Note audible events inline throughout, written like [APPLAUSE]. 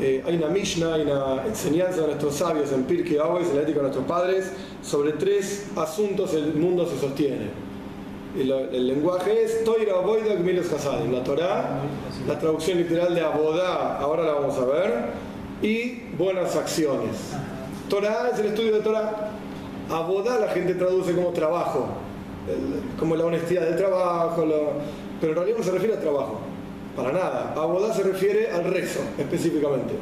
eh, hay una Mishnah, hay una enseñanza de nuestros sabios en Pirkei Avos, en la ética de nuestros padres, sobre tres asuntos el mundo se sostiene. El, el lenguaje es Toira Gmilos Hasadim, la Torah, la traducción literal de Abodá, ahora la vamos a ver, y buenas acciones. Torah es el estudio de Torah. Abodá la gente traduce como trabajo, como la honestidad del trabajo, lo- pero en realidad se refiere al trabajo, para nada. Abodá se refiere al rezo específicamente.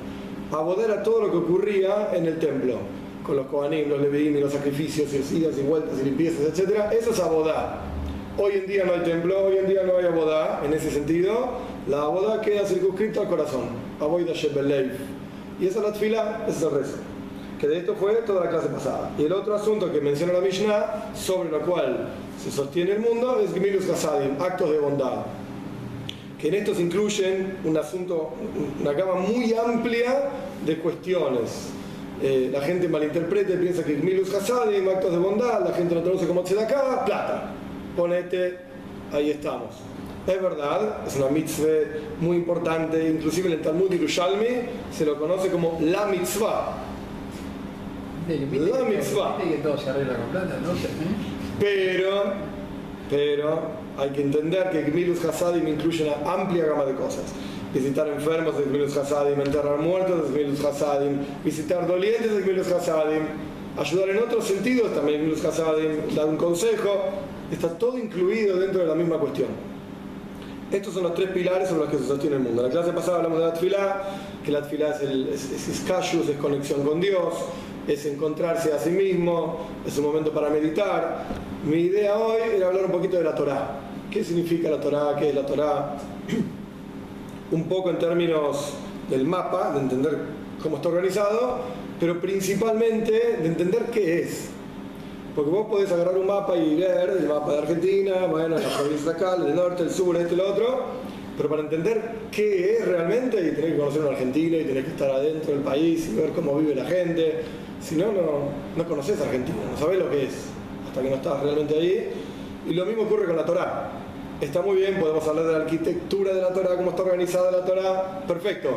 Abodá era todo lo que ocurría en el templo, con los Kohanim, los Leviim y los sacrificios y idas y vueltas y limpiezas, etc. Eso es Abodá. Hoy en día no hay templo, hoy en día no hay Abodá, en ese sentido, la Abodá queda circunscrita al corazón. Aboida Shebelev. Y esa es ese es el rezo que de esto fue toda la clase pasada. Y el otro asunto que menciona la Mishnah, sobre lo cual se sostiene el mundo, es Gmilus Hasadim, actos de bondad. Que en estos incluyen un asunto, una gama muy amplia de cuestiones. Eh, la gente malinterpreta y piensa que Gmilus Hasadim, actos de bondad, la gente lo traduce como Tzedaká, plata. Ponete, ahí estamos. Es verdad, es una mitzvah muy importante, inclusive en el Talmud Yerushalmi se lo conoce como la mitzvah, La mitzvah. Pero, pero hay que entender que Gmilus Hasadim incluye una amplia gama de cosas. Visitar enfermos es Gmilus Hasadim, enterrar muertos es Gmilus Hasadim, visitar dolientes es Gmilus Hasadim, ayudar en otros sentidos también es Gmilus Hasadim, dar un consejo, está todo incluido dentro de la misma cuestión. Estos son los tres pilares sobre los que se sostiene el mundo. En la clase pasada hablamos de la tefilá, que la tefilá es, el, es, es iskashus, es conexión con Dios, es encontrarse a sí mismo, es un momento para meditar. Mi idea hoy era hablar un poquito de la Torá. ¿Qué significa la Torá? ¿Qué es la Torá? [CLEARS THROAT] un poco en términos del mapa, de entender cómo está organizado, pero principalmente de entender qué es. Porque vos podés agarrar un mapa y leer el mapa de Argentina, bueno, la provincia de acá, el norte, el sur, este, el otro, pero para entender qué es realmente, y tenés que conocer un argentino, y tenés que estar adentro del país y ver cómo vive la gente. Si no, no, no conoces Argentina, no sabés lo que es, hasta que no estás realmente ahí. Y lo mismo ocurre con la Torá. Está muy bien, podemos hablar de la arquitectura de la Torá, cómo está organizada la Torá, perfecto.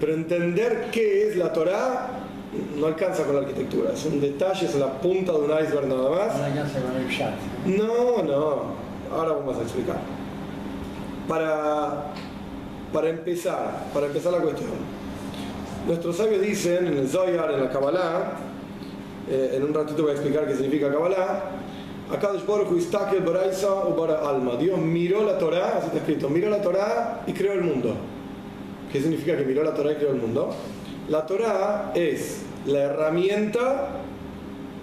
Pero entender qué es la Torá no alcanza con la arquitectura, es un detalle, es la punta de un iceberg nada No más. alcanza con el chat. No, no, ahora vamos a explicar. Para, para empezar, para empezar la cuestión, nuestros sabios dicen en el Zoyar, en la Kabbalah, eh, en un ratito voy a explicar qué significa Kabbalah, Akadosh Baruch Hu istakel baraisa bara alma. Dios miró la Torah, así está escrito, miró la Torah y creó el mundo. ¿Qué significa que miró la Torah y creó el mundo? La Torah es la herramienta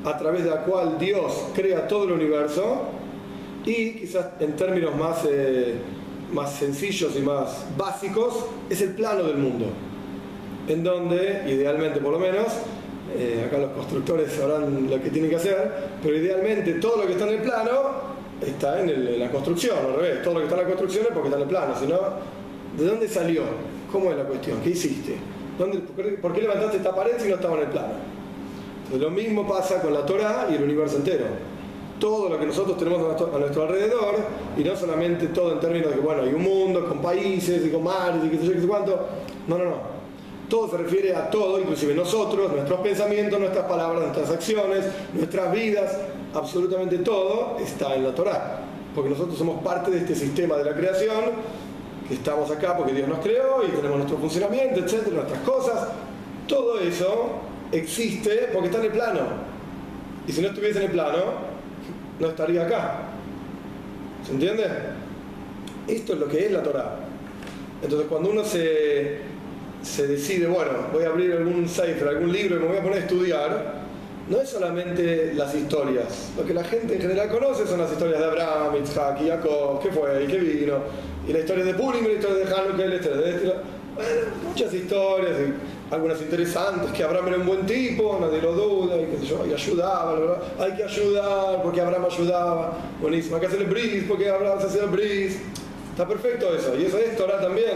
a través de la cual Dios crea todo el universo y quizás en términos más, eh, más sencillos y más básicos es el plano del mundo, en donde idealmente por lo menos, eh, acá los constructores sabrán lo que tienen que hacer, pero idealmente todo lo que está en el plano está en, la construcción, al revés, todo lo que está en la construcción es porque está en el plano, sino ¿de dónde salió? ¿Cómo es la cuestión? ¿Qué hiciste? ¿Dónde, por, qué, levantaste esta pared si no estaba en el plano? Entonces, lo mismo pasa con la Torah y el universo entero. Todo lo que nosotros tenemos a nuestro, a nuestro alrededor, y no solamente todo en términos de que, bueno, hay un mundo con países y con mares y qué sé yo, qué sé cuánto. No, no, no. Todo se refiere a todo, inclusive nosotros, nuestros pensamientos, nuestras palabras, nuestras acciones, nuestras vidas, absolutamente todo está en la Torah. Porque nosotros somos parte de este sistema de la creación, que estamos acá porque Dios nos creó y tenemos nuestro funcionamiento, etcétera, nuestras cosas. Todo eso existe porque está en el plano. Y si no estuviese en el plano, no estaría acá. ¿Se entiende? Esto es lo que es la Torah. Entonces cuando uno se, se decide, bueno, voy a abrir algún cipher, algún libro y me voy a poner a estudiar, no es solamente las historias. Lo que la gente en general conoce son las historias de Abraham, Isaac Jacob, qué fue y qué vino, y la historia de Purim, la historia de Hanukkah, la historia de este. Bueno, muchas historias, y algunas interesantes, que Abraham era un buen tipo, nadie lo duda, y qué sé yo, y ayudaba, bla. hay que ayudar porque Abraham ayudaba, buenísimo, hay que hacer el bris porque Abraham se hacía el bris. Está perfecto eso, y eso es Torah también,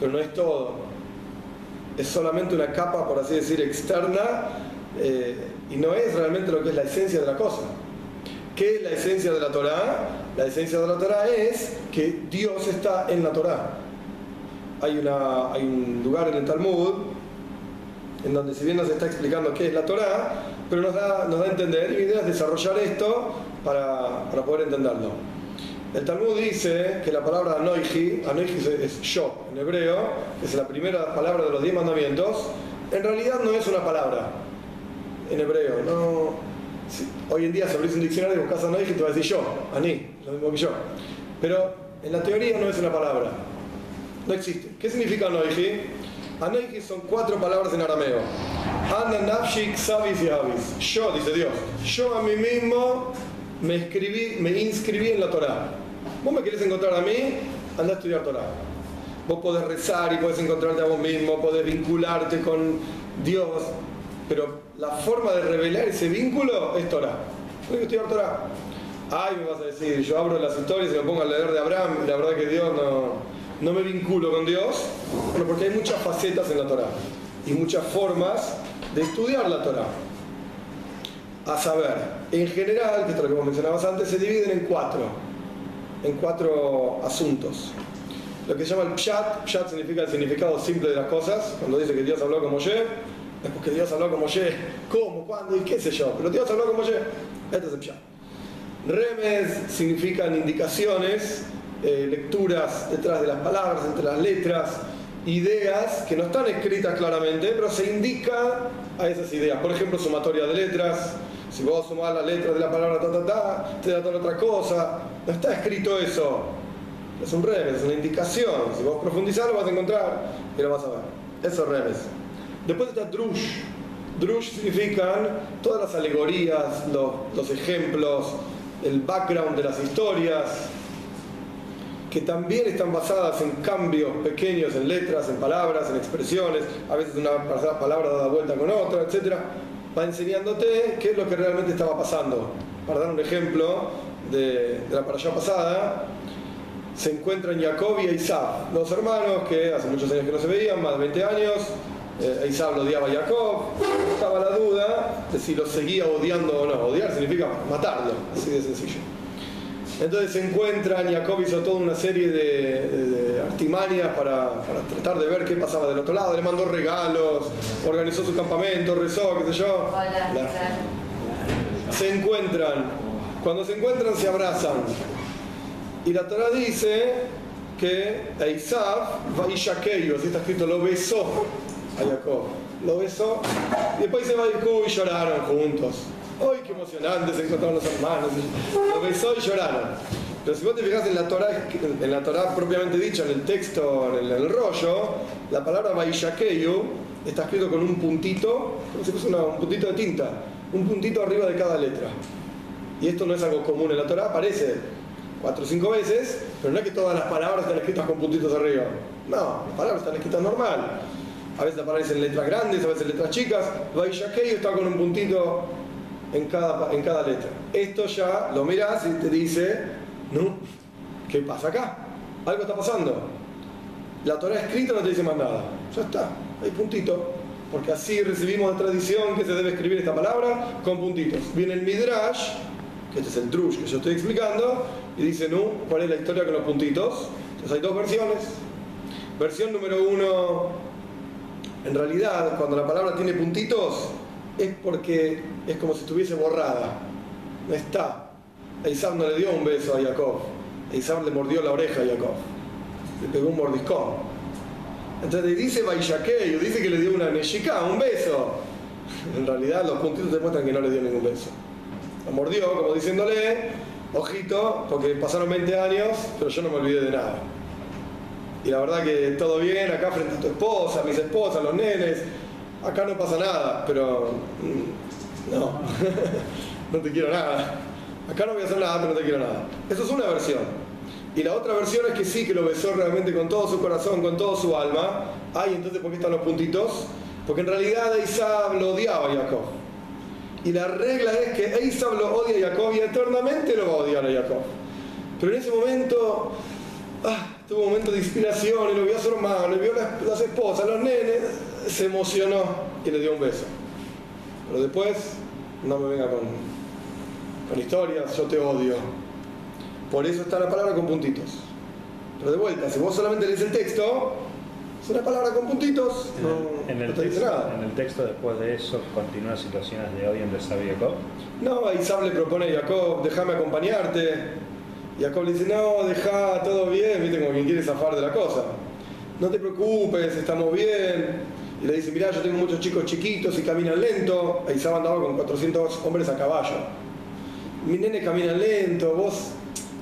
pero no es todo. Es solamente una capa, por así decir, externa, eh, y no es realmente lo que es la esencia de la cosa. ¿Qué es la esencia de la Torah? La esencia de la Torah es que Dios está en la Torah. hay, una, hay un lugar en el Talmud en donde si bien nos está explicando qué es la Torah, pero nos da, nos da a entender, y la desarrollar esto para, para poder entenderlo. El Talmud dice que la palabra anoiji, anoiji es yo en hebreo, es la primera palabra de los diez mandamientos, en realidad no es una palabra en hebreo. No, hoy en día si abrís un diccionario y buscas anoiji te va a decir yo, ani, lo mismo que yo. Pero en la teoría no es una palabra, no existe. ¿Qué significa anoiji? Anoiji son cuatro palabras en arameo. Ana, nafshik, sabis y avis. Yo, dice Dios, yo a mí mismo me, escribí, me inscribí en la Torah. Vos me querés encontrar a mí, anda a estudiar Torah. Vos podés rezar y podés encontrarte a vos mismo, podés vincularte con Dios, pero la forma de revelar ese vínculo es Torah. Tengo que estudiar Torah. Ay, me vas a decir, yo abro las historias y me pongo a leer de Abraham, la verdad que Dios no, no me vinculo con Dios, bueno, porque hay muchas facetas en la Torah y muchas formas de estudiar la Torah. A saber, en general, que esto es lo que vos mencionabas antes, se dividen en cuatro, en cuatro asuntos. Lo que se llama el pshat, pshat significa el significado simple de las cosas, cuando dice que Dios habló como Moshe, es porque Dios habló como Moshe, ¿cómo, cuándo y qué sé yo? Pero Dios habló como Moshe, este es el pshat. Remes significan indicaciones, eh, lecturas detrás de las palabras, entre las letras, ideas que no están escritas claramente, pero se indica a esas ideas. Por ejemplo, sumatoria de letras. Si vos sumás las letras de la palabra ta ta ta, te da toda otra cosa. No está escrito eso. Es un remes, es una indicación. Si vos profundizás lo vas a encontrar y lo vas a ver. Eso es remes. Después está drush. Drush significan todas las alegorías, los, los ejemplos, el background de las historias, que también están basadas en cambios pequeños en letras, en palabras, en expresiones, a veces una palabra dada vuelta con otra, etc. Va enseñándote qué es lo que realmente estaba pasando. Para dar un ejemplo de, la parasha pasada, se encuentran Jacob y Isaac, dos hermanos que hace muchos años que no se veían, más de 20 años. Eh, Isaac lo odiaba a Jacob, estaba la duda de si lo seguía odiando o no. Odiar significa matarlo, así de sencillo. Entonces se encuentran, Jacob hizo toda una serie de, artimañas para, tratar de ver qué pasaba del otro lado, le mandó regalos, organizó su campamento, rezó, qué sé yo. Se encuentran, cuando se encuentran se abrazan. Y la Torah dice que Isaac va y así está escrito, lo besó a Jacob. Lo besó y después se va y lloraron juntos. ¡Ay, qué emocionante! Se encontraron los hermanos. Lo besó y lloraron. Pero si vos te fijas en la Torah, en la Torah propiamente dicha, en el texto, en el, rollo, la palabra Baishakeyu está escrito con un puntito, como si fuese un puntito de tinta, un puntito arriba de cada letra. Y esto no es algo común en la Torah, aparece cuatro o cinco veces, pero no es que todas las palabras están escritas con puntitos arriba. No, las palabras están escritas normal. A veces aparecen letras grandes, a veces letras chicas. Baishakeyu está con un puntito en cada, en cada letra. Esto ya lo miras y te dice, no, ¿qué pasa acá? Algo está pasando. La Torah escrita no te dice más nada. Ya está, hay puntito. Porque así recibimos la tradición que se debe escribir esta palabra con puntitos. Viene el Midrash, que este es el Drush que yo estoy explicando, y dice, no, ¿cuál es la historia con los puntitos? Entonces hay dos versiones. Versión número uno, en realidad, cuando la palabra tiene puntitos, es porque es como si estuviese borrada. No está. Isaac no le dio un beso a Jacob. Isaac le mordió la oreja a Jacob. Le pegó un mordiscón. Entonces dice Baishakeyu, dice que le dio una Neshika, un beso. En realidad los puntitos demuestran que no le dio ningún beso. Lo mordió como diciéndole, ojito, porque pasaron 20 años, pero yo no me olvidé de nada. Y la verdad que todo bien acá frente a tu esposa, mis esposas, los nenes, acá no pasa nada, pero mm, no, [LAUGHS] no te quiero nada. Acá no voy a hacer nada, pero no te quiero nada. Eso es una versión. Y la otra versión es que sí, que lo besó realmente con todo su corazón, con todo su alma. Ay, entonces, ¿por qué están los puntitos? Porque en realidad Eisab lo odiaba a Jacob. Y la regla es que Eisab lo odia a Jacob y eternamente lo va a odiar a Jacob. Pero en ese momento, ah, tuvo un momento de inspiración, y lo vio a su hermano, le vio las, las esposas, los nenes, se emocionó y le dio un beso. Pero después, no me venga con, con historias, yo te odio. Por eso está la palabra con puntitos. Pero de vuelta, si vos solamente lees el texto, Es una palabra con puntitos, En no, el, en no el te dice texto, nada. en el texto después de eso continúan situaciones de odio entre Esaú y Jacob. No, ahí Isaac le propone a Jacob, déjame acompañarte. Y Jacob le dice, no, deja, todo bien, viste, como quien quiere zafar de la cosa. No te preocupes, estamos bien. Y le dice, mirá, yo tengo muchos chicos chiquitos y caminan lento. Isaac andaba con 400 hombres a caballo. Mi nene camina lento, vos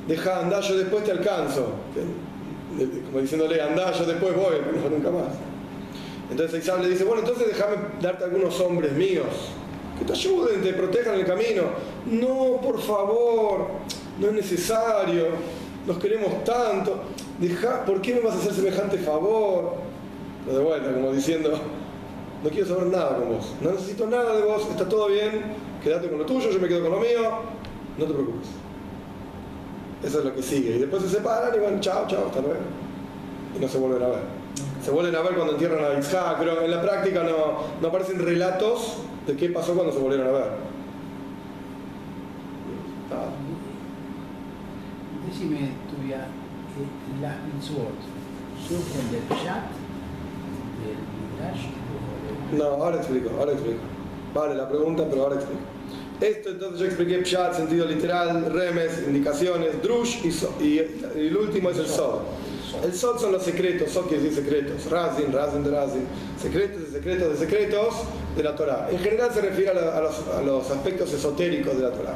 deja, andá, yo después te alcanzo. Como diciéndole, andá, yo después voy, no, nunca más. Entonces Isaac le dice, bueno, entonces déjame darte algunos hombres míos que te ayuden, te protejan el camino. No, por favor, no es necesario, nos queremos tanto. ¿Por qué me vas a hacer semejante favor? Pero de vuelta, como diciendo, no quiero saber nada con vos, no necesito nada de vos, está todo bien, quédate con lo tuyo, yo me quedo con lo mío, no te preocupes. Eso es lo que sigue. Y después se separan y van, chao, chao, hasta luego. Y no se vuelven a ver. Se vuelven a ver cuando entierran a Isaac, pero en la práctica no, no aparecen relatos de qué pasó cuando se volvieron a ver. Ah, Decime, tuya, las mitzvot surgen del chat, del midrash o del- No, ahora explico, ahora explico. Vale la pregunta, pero ahora explico. Esto entonces yo expliqué Pshat, sentido literal, remes, indicaciones, drush y, so- y, y el último es el sol. El sol son los secretos, sol quiere decir secretos, razin, razin de razin, secretos de secretos de secretos de la Torah. En general se refiere a, la- a los, a los aspectos esotéricos de la Torah.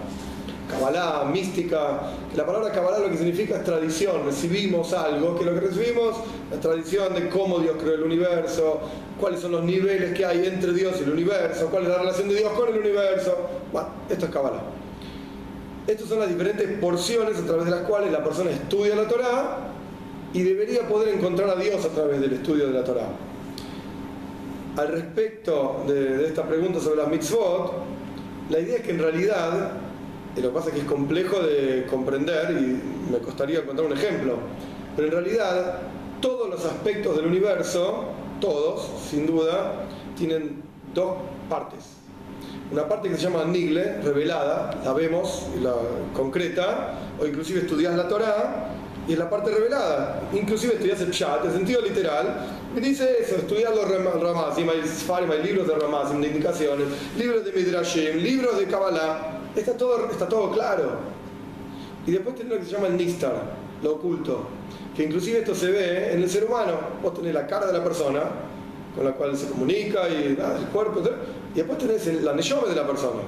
Kabbalah, mística. La palabra Kabbalah lo que significa es tradición, recibimos algo, que lo que recibimos, la tradición de cómo Dios creó el universo, cuáles son los niveles que hay entre Dios y el universo, cuál es la relación de Dios con el universo. Bueno, esto es Kabbalah. Estas son las diferentes porciones a través de las cuales la persona estudia la Torah y debería poder encontrar a Dios a través del estudio de la Torah. Al respecto de, de esta pregunta sobre las mitzvot, la idea es que en realidad, y lo que pasa es que es complejo de comprender y me costaría encontrar un ejemplo, pero en realidad todos los aspectos del universo, todos, sin duda, tienen dos partes. Una parte que se llama Nigle, revelada, la vemos, la concreta, o inclusive estudias la Torah, y es la parte revelada. Inclusive estudias el Pshat, en sentido literal, y dice eso, estudias los Ram- Ramazim, hay libros de Ramazim, de indicaciones, libros de Midrashim, libros de Kabbalah, está todo, está todo claro. Y después tenés lo que se llama el Nistar, lo oculto, que inclusive esto se ve en el ser humano. Vos tenés la cara de la persona, con la cual se comunica y nada, el cuerpo, y después tenés el, la neyome de la persona.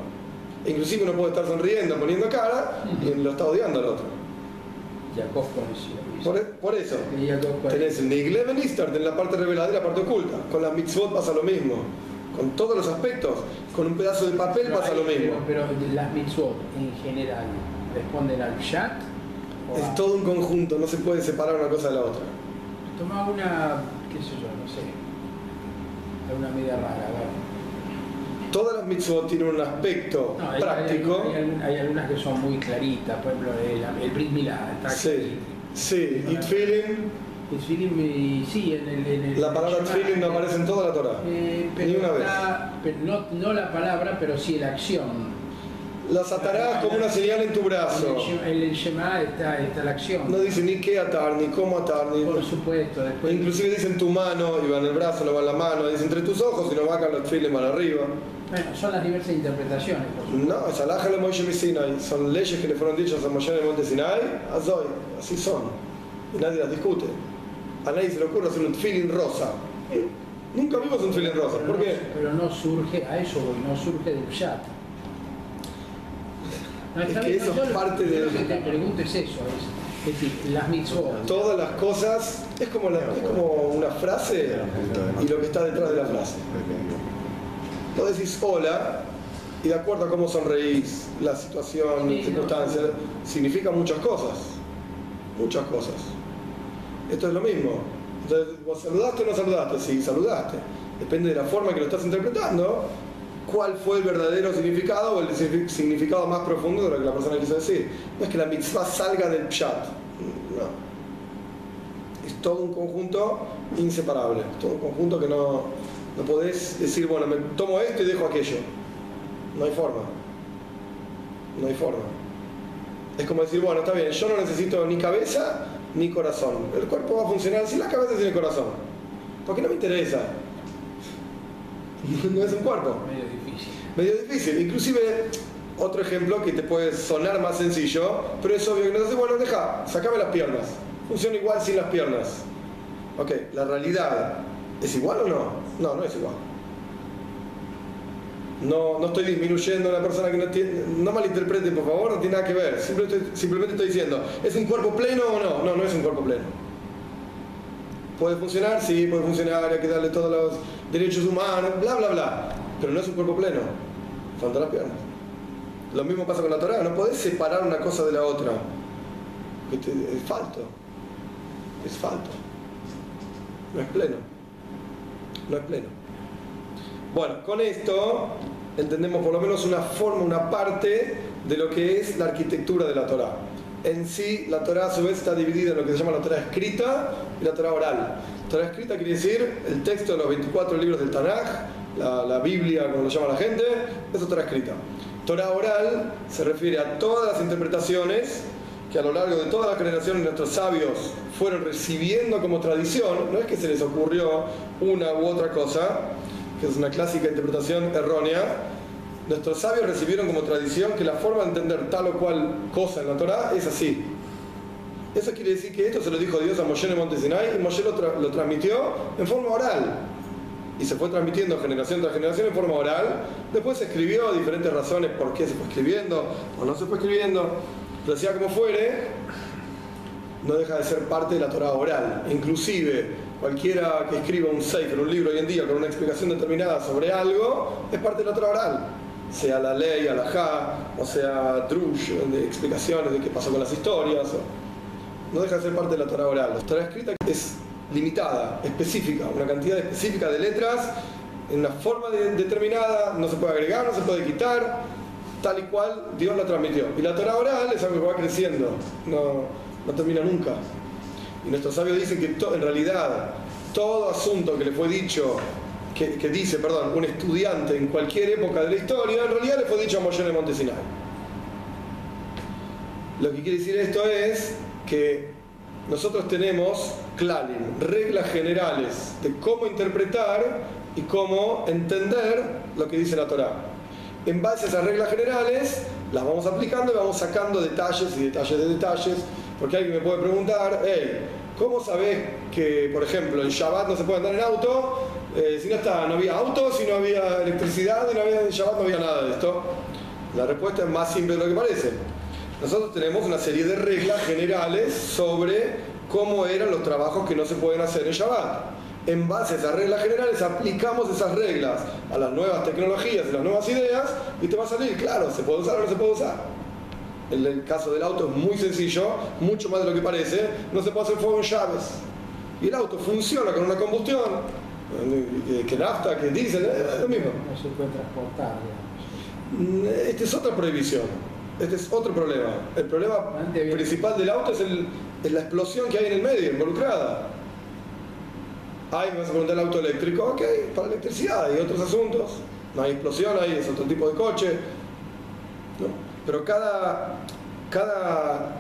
E inclusive uno puede estar sonriendo, poniendo cara, y lo está odiando al otro. Por, e- por eso, tenés el Nigle Ben Nistar, tenés la parte revelada y la parte oculta. Con las mitzvot pasa lo mismo. Con todos los aspectos, con un pedazo de papel Pero pasa hay- lo mismo. Pero, pero las mitzvot en general responden al chat. a- Es todo un conjunto, no se puede separar una cosa de la otra. Toma una, qué sé yo, no sé. Una media rara, a ver. Todas las mitzvot tienen un aspecto No, hay, práctico. hay- algunas que son muy claritas, por ejemplo, el, el Brit Milá, está Sí, sí, y tefilin, Tfilim, eh, sí, en el. En el la palabra Shema, tefilin no aparece en toda la Torah. eh, Ni una vez. no, no la palabra, pero sí la acción. Las atarás como una señal en tu brazo. En el Shema- está, está la acción. No dice ni qué atar, ni cómo atar, ni... Por supuesto, después. Inclusive dicen tu mano, y va en el brazo, no va en la mano, dice entre tus ojos y no va acá los tefilin van arriba. Bueno, son las diversas interpretaciones. No, es alhaja de Moshe Sinai. Son leyes que le fueron dichas a Moshe en el monte Sinai, azoy, así son. Y nadie las discute. A nadie se le ocurre hacer un tefilin rosa. Nunca vimos un tefilin rosa. Pero ¿Por no- qué? Pero no surge, a eso voy, no surge del chat. [LAUGHS] No, Es que eso es parte de- Lo que te pregunto es eso, es, es decir, las mitzvot. Todas las cosas, es como, la- es como una frase y lo que está detrás de la frase. Vos decís hola y de acuerdo a cómo sonreís, la situación, Sí, circunstancias, significa muchas cosas. Muchas cosas. Esto es lo mismo. Entonces, vos saludaste o no saludaste, sí, saludaste. Depende de la forma que lo estás interpretando, cuál fue el verdadero significado o el signifi- significado más profundo de lo que la persona quiso decir. No es que la mitzvah salga del pshat. No. Es todo un conjunto inseparable. Todo un conjunto que no, no podés decir, bueno, me tomo esto y dejo aquello. No hay forma. No hay forma. Es como decir, bueno, está bien, yo no necesito ni cabeza ni corazón. El cuerpo va a funcionar sin la cabeza y sin el corazón. Porque no me interesa. [LAUGHS] No es un cuerpo. Medio difícil. Medio difícil. Inclusive, otro ejemplo que te puede sonar más sencillo, pero es obvio que no sé, bueno, deja, sacame las piernas. Funciona igual sin las piernas. Ok, la realidad, ¿es igual o no? No, no es igual. No, no estoy disminuyendo a una persona que no tiene, no malinterpreten por favor, no tiene nada que ver. Simplemente estoy, simplemente estoy diciendo, ¿es un cuerpo pleno o no? No, no es un cuerpo pleno. ¿Puede funcionar? Sí, puede funcionar, hay que darle todos los derechos humanos, bla, bla, bla. Pero no es un cuerpo pleno. Faltan las piernas. Lo mismo pasa con la Torah, no podés separar una cosa de la otra. Este, Es falto. Es falto. No es pleno. No es pleno. Bueno, con esto entendemos por lo menos una forma, una parte de lo que es la arquitectura de la Torah. En sí, la Torah a su vez está dividida en lo que se llama la Torah escrita y la Torah oral. Torah escrita quiere decir el texto de los 24 libros del Tanaj, la, Biblia, como lo llama la gente, eso es Torah escrita. Torah oral se refiere a todas las interpretaciones que a lo largo de todas las generaciones nuestros sabios fueron recibiendo como tradición, no es que se les ocurrió una u otra cosa, que es una clásica interpretación errónea, nuestros sabios recibieron como tradición que la forma de entender tal o cual cosa en la Torah es así. Eso quiere decir que esto se lo dijo Dios a Moshe en Monte Sinai y Moshe lo, tra- lo transmitió en forma oral. Y se fue transmitiendo generación tras generación en forma oral. Después se escribió diferentes razones por qué se fue escribiendo o no se fue escribiendo. Pero sea como fuere, no deja de ser parte de la Torah oral. Inclusive, cualquiera que escriba un sefer, un libro hoy en día con una explicación determinada sobre algo, es parte de la Torah oral. Sea la ley, alajá, o sea drush, de explicaciones de qué pasó con las historias. no deja de ser parte de la Torah oral. La Torah escrita es limitada, específica, una cantidad específica de letras en una forma de- determinada, no se puede agregar, no se puede quitar, tal y cual Dios la transmitió. Y la Torah oral es algo que va creciendo, no, no termina nunca. Y nuestros sabios dicen que en realidad todo asunto que le fue dicho, que, dice, perdón, un estudiante en cualquier época de la historia, en realidad le fue dicho a Moshe en el Monte Sinai. Lo que quiere decir esto es que nosotros tenemos klalim, reglas generales de cómo interpretar y cómo entender lo que dice la Torá. En base a esas reglas generales, las vamos aplicando y vamos sacando detalles y detalles de detalles, porque alguien me puede preguntar, hey, ¿cómo sabés que, por ejemplo, en Shabbat no se puede andar en auto? Eh, si no, está, no había autos, si no había electricidad, y no había, en Shabbat no había nada de esto. La respuesta es más simple de lo que parece. Nosotros tenemos una serie de reglas generales sobre cómo eran los trabajos que no se pueden hacer en Shabbat. En base a esas reglas generales aplicamos esas reglas a las nuevas tecnologías y las nuevas ideas y te va a salir, claro, se puede usar o no se puede usar. El caso del auto es muy sencillo, mucho más de lo que parece, no se puede hacer fuego en llaves. Y el auto funciona con una combustión, que, nafta, que diésel, es lo mismo. No se puede transportar, digamos. Esta es otra prohibición. Este es otro problema. El problema principal del auto es, el- es la explosión que hay en el medio, involucrada. Ay, me vas a preguntar el auto eléctrico, ok, para electricidad y otros asuntos. No hay explosión ahí, es otro tipo de coche. ¿no? Pero cada, cada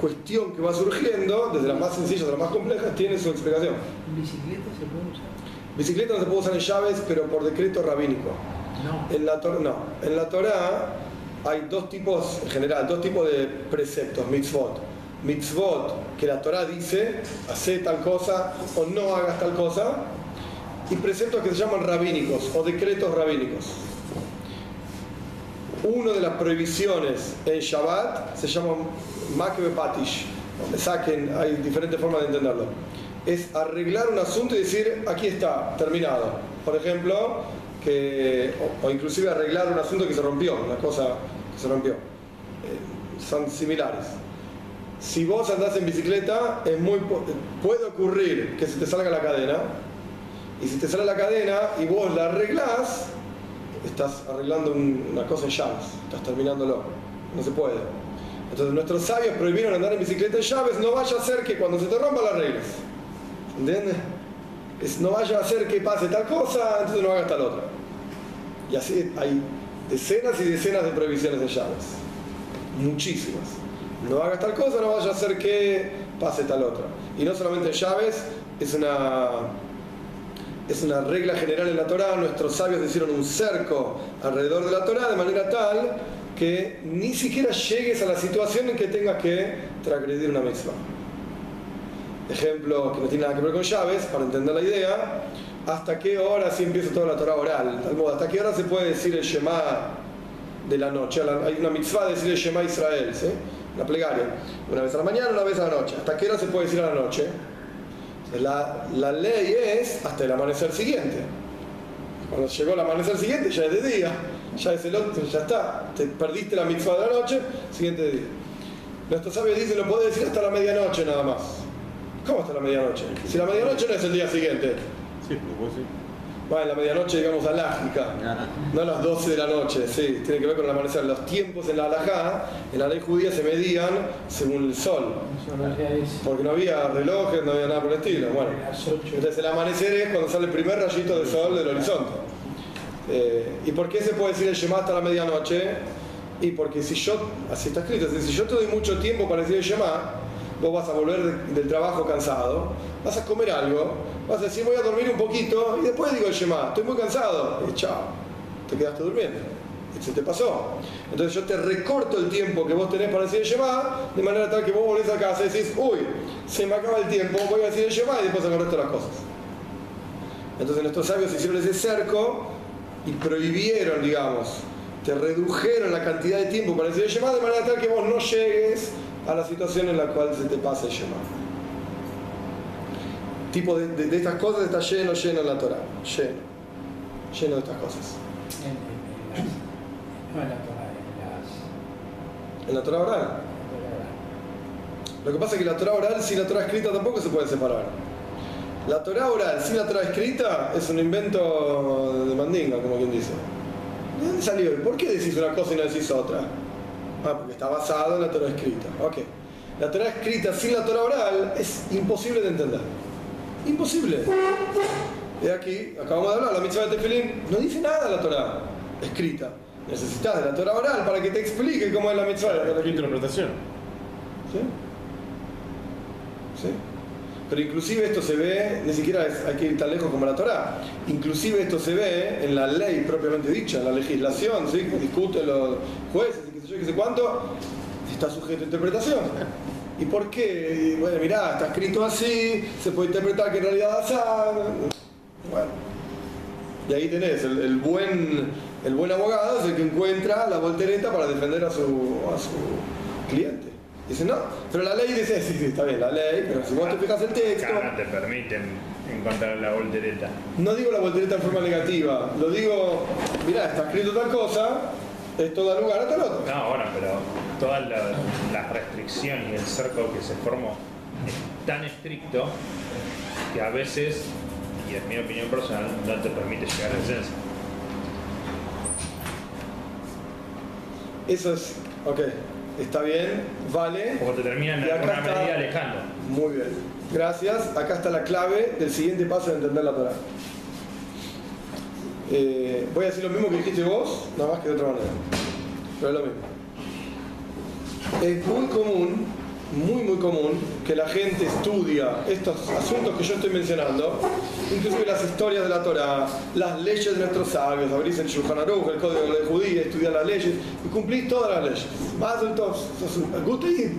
cuestión que va surgiendo, desde las más sencillas a las más complejas, tiene su explicación. ¿En bicicleta se puede usar? Bicicleta no se puede usar en llaves, pero por decreto rabínico. No. En la no. En la Torah hay dos tipos, en general, dos tipos de preceptos, mitzvot. Mitzvot, que la Torah dice, hace tal cosa o no hagas tal cosa. Y preceptos que se llaman rabínicos o decretos rabínicos. Una de las prohibiciones en Shabbat se llama Makbe Patish. Donde saquen, hay diferentes formas de entenderlo. Es arreglar un asunto y decir, aquí está, terminado. Por ejemplo, que, o, o inclusive arreglar un asunto que se rompió, una cosa que se rompió. Eh, son similares. Si vos andás en bicicleta, es muy, puede ocurrir que se te salga la cadena. Y si te sale la cadena y vos la arreglás, estás arreglando un- una cosa en llaves, estás terminándolo. No se puede. Entonces nuestros sabios prohibieron andar en bicicleta en llaves, no vaya a ser que cuando se te rompa la arregles. ¿Entiendes? Es, no vaya a ser que pase tal cosa, entonces no hagas tal otra. Y así hay decenas y decenas de prohibiciones en llaves. Muchísimas. No hagas tal cosa, no vaya a ser que pase tal otra. Y no solamente en llaves, es una es una regla general en la Torah, nuestros sabios hicieron un cerco alrededor de la Torah de manera tal que ni siquiera llegues a la situación en que tengas que transgredir una mitzvah. Ejemplo que no tiene nada que ver con llaves, para entender la idea, hasta qué hora si empieza toda la Torah oral, tal hasta qué hora se puede decir el Shema de la noche, hay una mitzvah de decir el Shema Israel, ¿sí? la plegaria, una vez a la mañana, una vez a la noche, hasta qué hora se puede decir a la noche. La, la ley es hasta el amanecer siguiente. Cuando llegó el amanecer siguiente ya es de día, ya es el otro, ya está, te perdiste la mitzvah de la noche, siguiente día. Nuestros sabios dicen lo puede decir hasta la medianoche nada más. ¿Cómo hasta la medianoche? Si la medianoche no es el día siguiente. Sí, pues Bueno, la medianoche, digamos, alágica, no a las 12 de la noche, sí, tiene que ver con el amanecer. Los tiempos en la alajá, en la ley judía, se medían según el sol, porque no había relojes, no había nada por el estilo. Bueno, entonces el amanecer es cuando sale el primer rayito de sol del horizonte. Eh, ¿Y por qué se puede decir el Shema hasta la medianoche? Y porque si yo, así está escrito, si yo te doy mucho tiempo para decir el Shema, vos vas a volver del trabajo cansado, vas a comer algo, vas a decir voy a dormir un poquito y después digo el Shema, estoy muy cansado y chao, te quedaste durmiendo. Se te pasó. Entonces yo te recorto el tiempo que vos tenés para decir el Shema, de manera tal que vos volvés a casa y decís, uy, se me acaba el tiempo, voy a decir el Shema y después hago el resto de las cosas. Entonces nuestros sabios hicieron ese cerco y prohibieron, digamos, te redujeron la cantidad de tiempo para decir el Shema de manera tal que vos no llegues a la situación en la cual se te pasa el Shema. Tipo de, de, de, estas cosas está lleno, lleno en la Torah. Lleno. Lleno de estas cosas. No en la Torah, en la Torah oral. en la Torah. Lo que pasa es que la Torah oral sin la Torah escrita tampoco se puede separar. La Torah oral sin la Torah escrita es un invento de mandinga, como quien dice. ¿De dónde salió? ¿Por qué decís una cosa y no decís otra? Ah, porque está basado en la Torah escrita. Ok. La Torah escrita sin la Torah oral es imposible de entender. Imposible. Y aquí, acabamos de hablar, la mitzvah de Tefilín no dice nada de la Torah escrita. Necesitas de la Torah oral para que te explique cómo es la mitzvah de la Torah ¿Qué interpretación? ¿Sí? ¿Sí? Pero inclusive esto se ve, ni siquiera es- hay que ir tan lejos como la Torah, inclusive esto se ve en la ley propiamente dicha, en la legislación, ¿sí? que discuten los jueces y qué sé yo, qué sé cuánto, está sujeto a interpretación. ¿Y por qué? Y, bueno, mirá, está escrito así, se puede interpretar que en realidad así. Bueno. Y ahí tenés, el, el buen, el buen abogado es el que encuentra la voltereta para defender a su, a su cliente. Dice, no, pero la ley dice, sí, sí, está bien, la ley, pero si vos te fijas el texto, no te permiten encontrar la voltereta. no digo la voltereta en forma negativa, lo digo, mirá, está escrito tal cosa, esto da lugar a tal otro. No, bueno, pero toda la, la restricción y el cerco que se formó es tan estricto que a veces, y es mi opinión personal, no te permite llegar a la esencia. Eso es, ok, está bien, vale. Como te terminan Y en acá alguna está- medida alejando. Muy bien, gracias. Acá está la clave del siguiente paso de entender la Torah. Eh, voy a decir lo mismo que dijiste vos, nada más que de otra manera. Pero es lo mismo. Es muy común, muy muy común, que la gente estudia estos asuntos que yo estoy mencionando, inclusive las historias de la Torah, las leyes de nuestros sabios, abrís el Shulchan Aruch, el código de judía, estudiar las leyes y cumplís todas las leyes. Más todo, sos un Guti,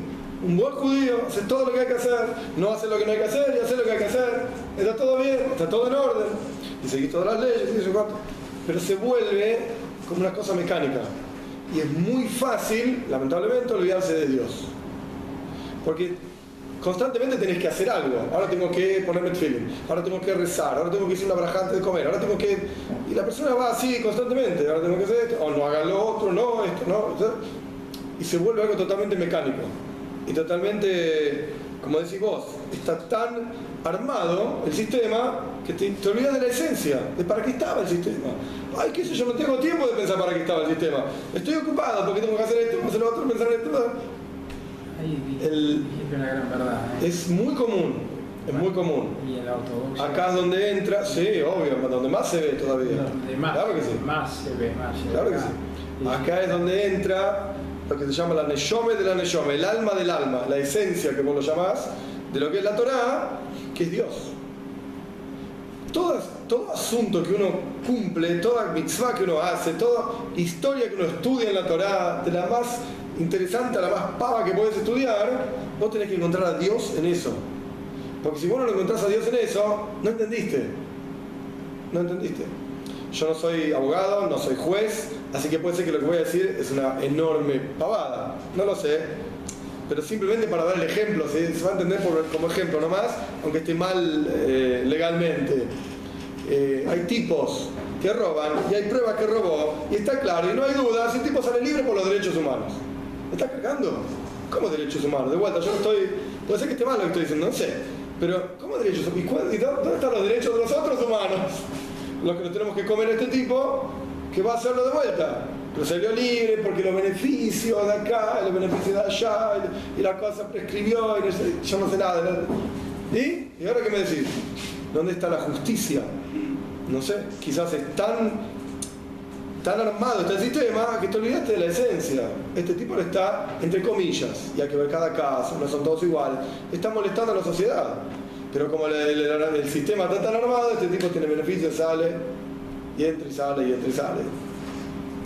un buen judío, haces todo lo que hay que hacer, no haces lo que no hay que hacer y haces lo que hay que hacer, está todo bien, está todo en orden, y seguís todas las leyes, pero se vuelve como una cosa mecánica. Y es muy fácil, lamentablemente, olvidarse de Dios. Porque constantemente tenés que hacer algo. Ahora tengo que ponerme feeling, ahora tengo que rezar, ahora tengo que hacer una braja de comer, ahora tengo que... Y la persona va así constantemente, ahora tengo que hacer esto, o no haga lo otro, no, esto, no. y se vuelve algo totalmente mecánico. Y totalmente, como decís vos, está tan armado el sistema que te, te olvidas de la esencia, de para qué estaba el sistema. Ay, qué sé yo, no tengo tiempo de pensar para qué estaba el sistema. Estoy ocupado porque tengo que hacer esto, hacer lo otro, pensar en esto. El- dijiste una gran verdad. ¿eh? Es muy común, es muy común. Acá es donde entra, sí, obvio, donde más se ve todavía. Donde más, Claro que sí. más se ve, más se ve. Claro que sí. Acá es donde entra lo que se llama la neshome de la neshome, el alma del alma, la esencia que vos lo llamás, de lo que es la Torá, que es Dios. todo, todo asunto que uno cumple, toda mitzvah que uno hace, toda historia que uno estudia en la Torah, de la más interesante a la más pava que puedes estudiar, vos tenés que encontrar a Dios en eso. Porque si vos no lo encontrás a Dios en eso, no entendiste. No entendiste. Yo no soy abogado, no soy juez, así que puede ser que lo que voy a decir es una enorme pavada. No lo sé. Pero simplemente para dar el ejemplo, se va a entender como ejemplo nomás, aunque esté mal eh, legalmente. Eh, hay tipos que roban y hay pruebas que robó y está claro y no hay duda si el tipo sale libre por los derechos humanos. ¿Me está cargando? ¿Cómo derechos humanos? De vuelta, yo no estoy. Puede ser que esté mal lo que estoy diciendo, no sé. Pero, ¿cómo derechos humanos? ¿Y, dónde están los derechos de los otros humanos? Los que nos tenemos que comer a este tipo, que va a hacerlo de vuelta. Pero salió libre porque los beneficios de acá, los beneficios de allá, y, la cosa prescribió, y yo no sé nada. ¿Y? ¿Y ahora qué me decís? ¿Dónde está la justicia? No sé, quizás es tan tan armado está el sistema que te olvidaste de la esencia. Este tipo no está, entre comillas, y hay que ver cada caso, no son todos iguales, está molestando a la sociedad. Pero como el, sistema está tan armado, este tipo tiene beneficios, sale, y entra y sale, y entra y sale.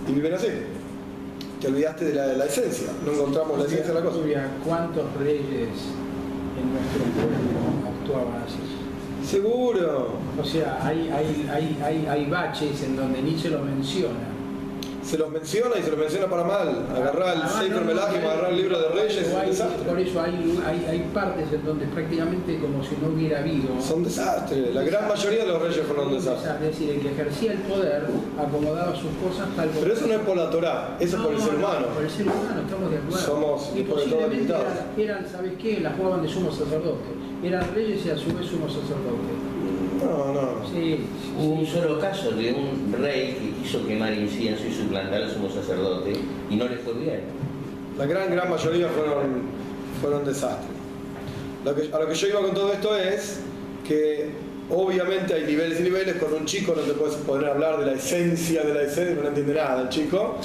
Y viven así. Te olvidaste de la, esencia, no encontramos la esencia de la cosa. ¿Cuántos reyes en nuestro pueblo actuaban así? Seguro. O sea, hay, hay, hay, hay, hay baches en donde ni se lo menciona se los menciona y se los menciona para mal. Agarrar el Sefer no, agarrar el libro de Reyes. por eso hay, hay, hay, partes en donde prácticamente como si no hubiera habido. Son desastres. La gran mayoría de los reyes fueron desastres. Es decir, el que ejercía el poder acomodaba sus cosas tal Pero eso no es por la Torah, eso es por el ser humano. Por el ser humano, estamos de acuerdo. Somos y posiblemente eran, eran, ¿sabes qué? La jugaban de sumo sacerdote. Eran reyes y a su vez sumo sacerdote. No, no. Sí, Hubo un solo caso de un rey que quiso quemar incienso y suplantar al sumo sacerdote y no le fue bien. La gran, gran mayoría fueron, fueron desastres. a lo que yo iba con todo esto es que obviamente hay niveles y niveles, con un chico no te puedes poner a hablar de la esencia de la esencia, no entiende nada el chico,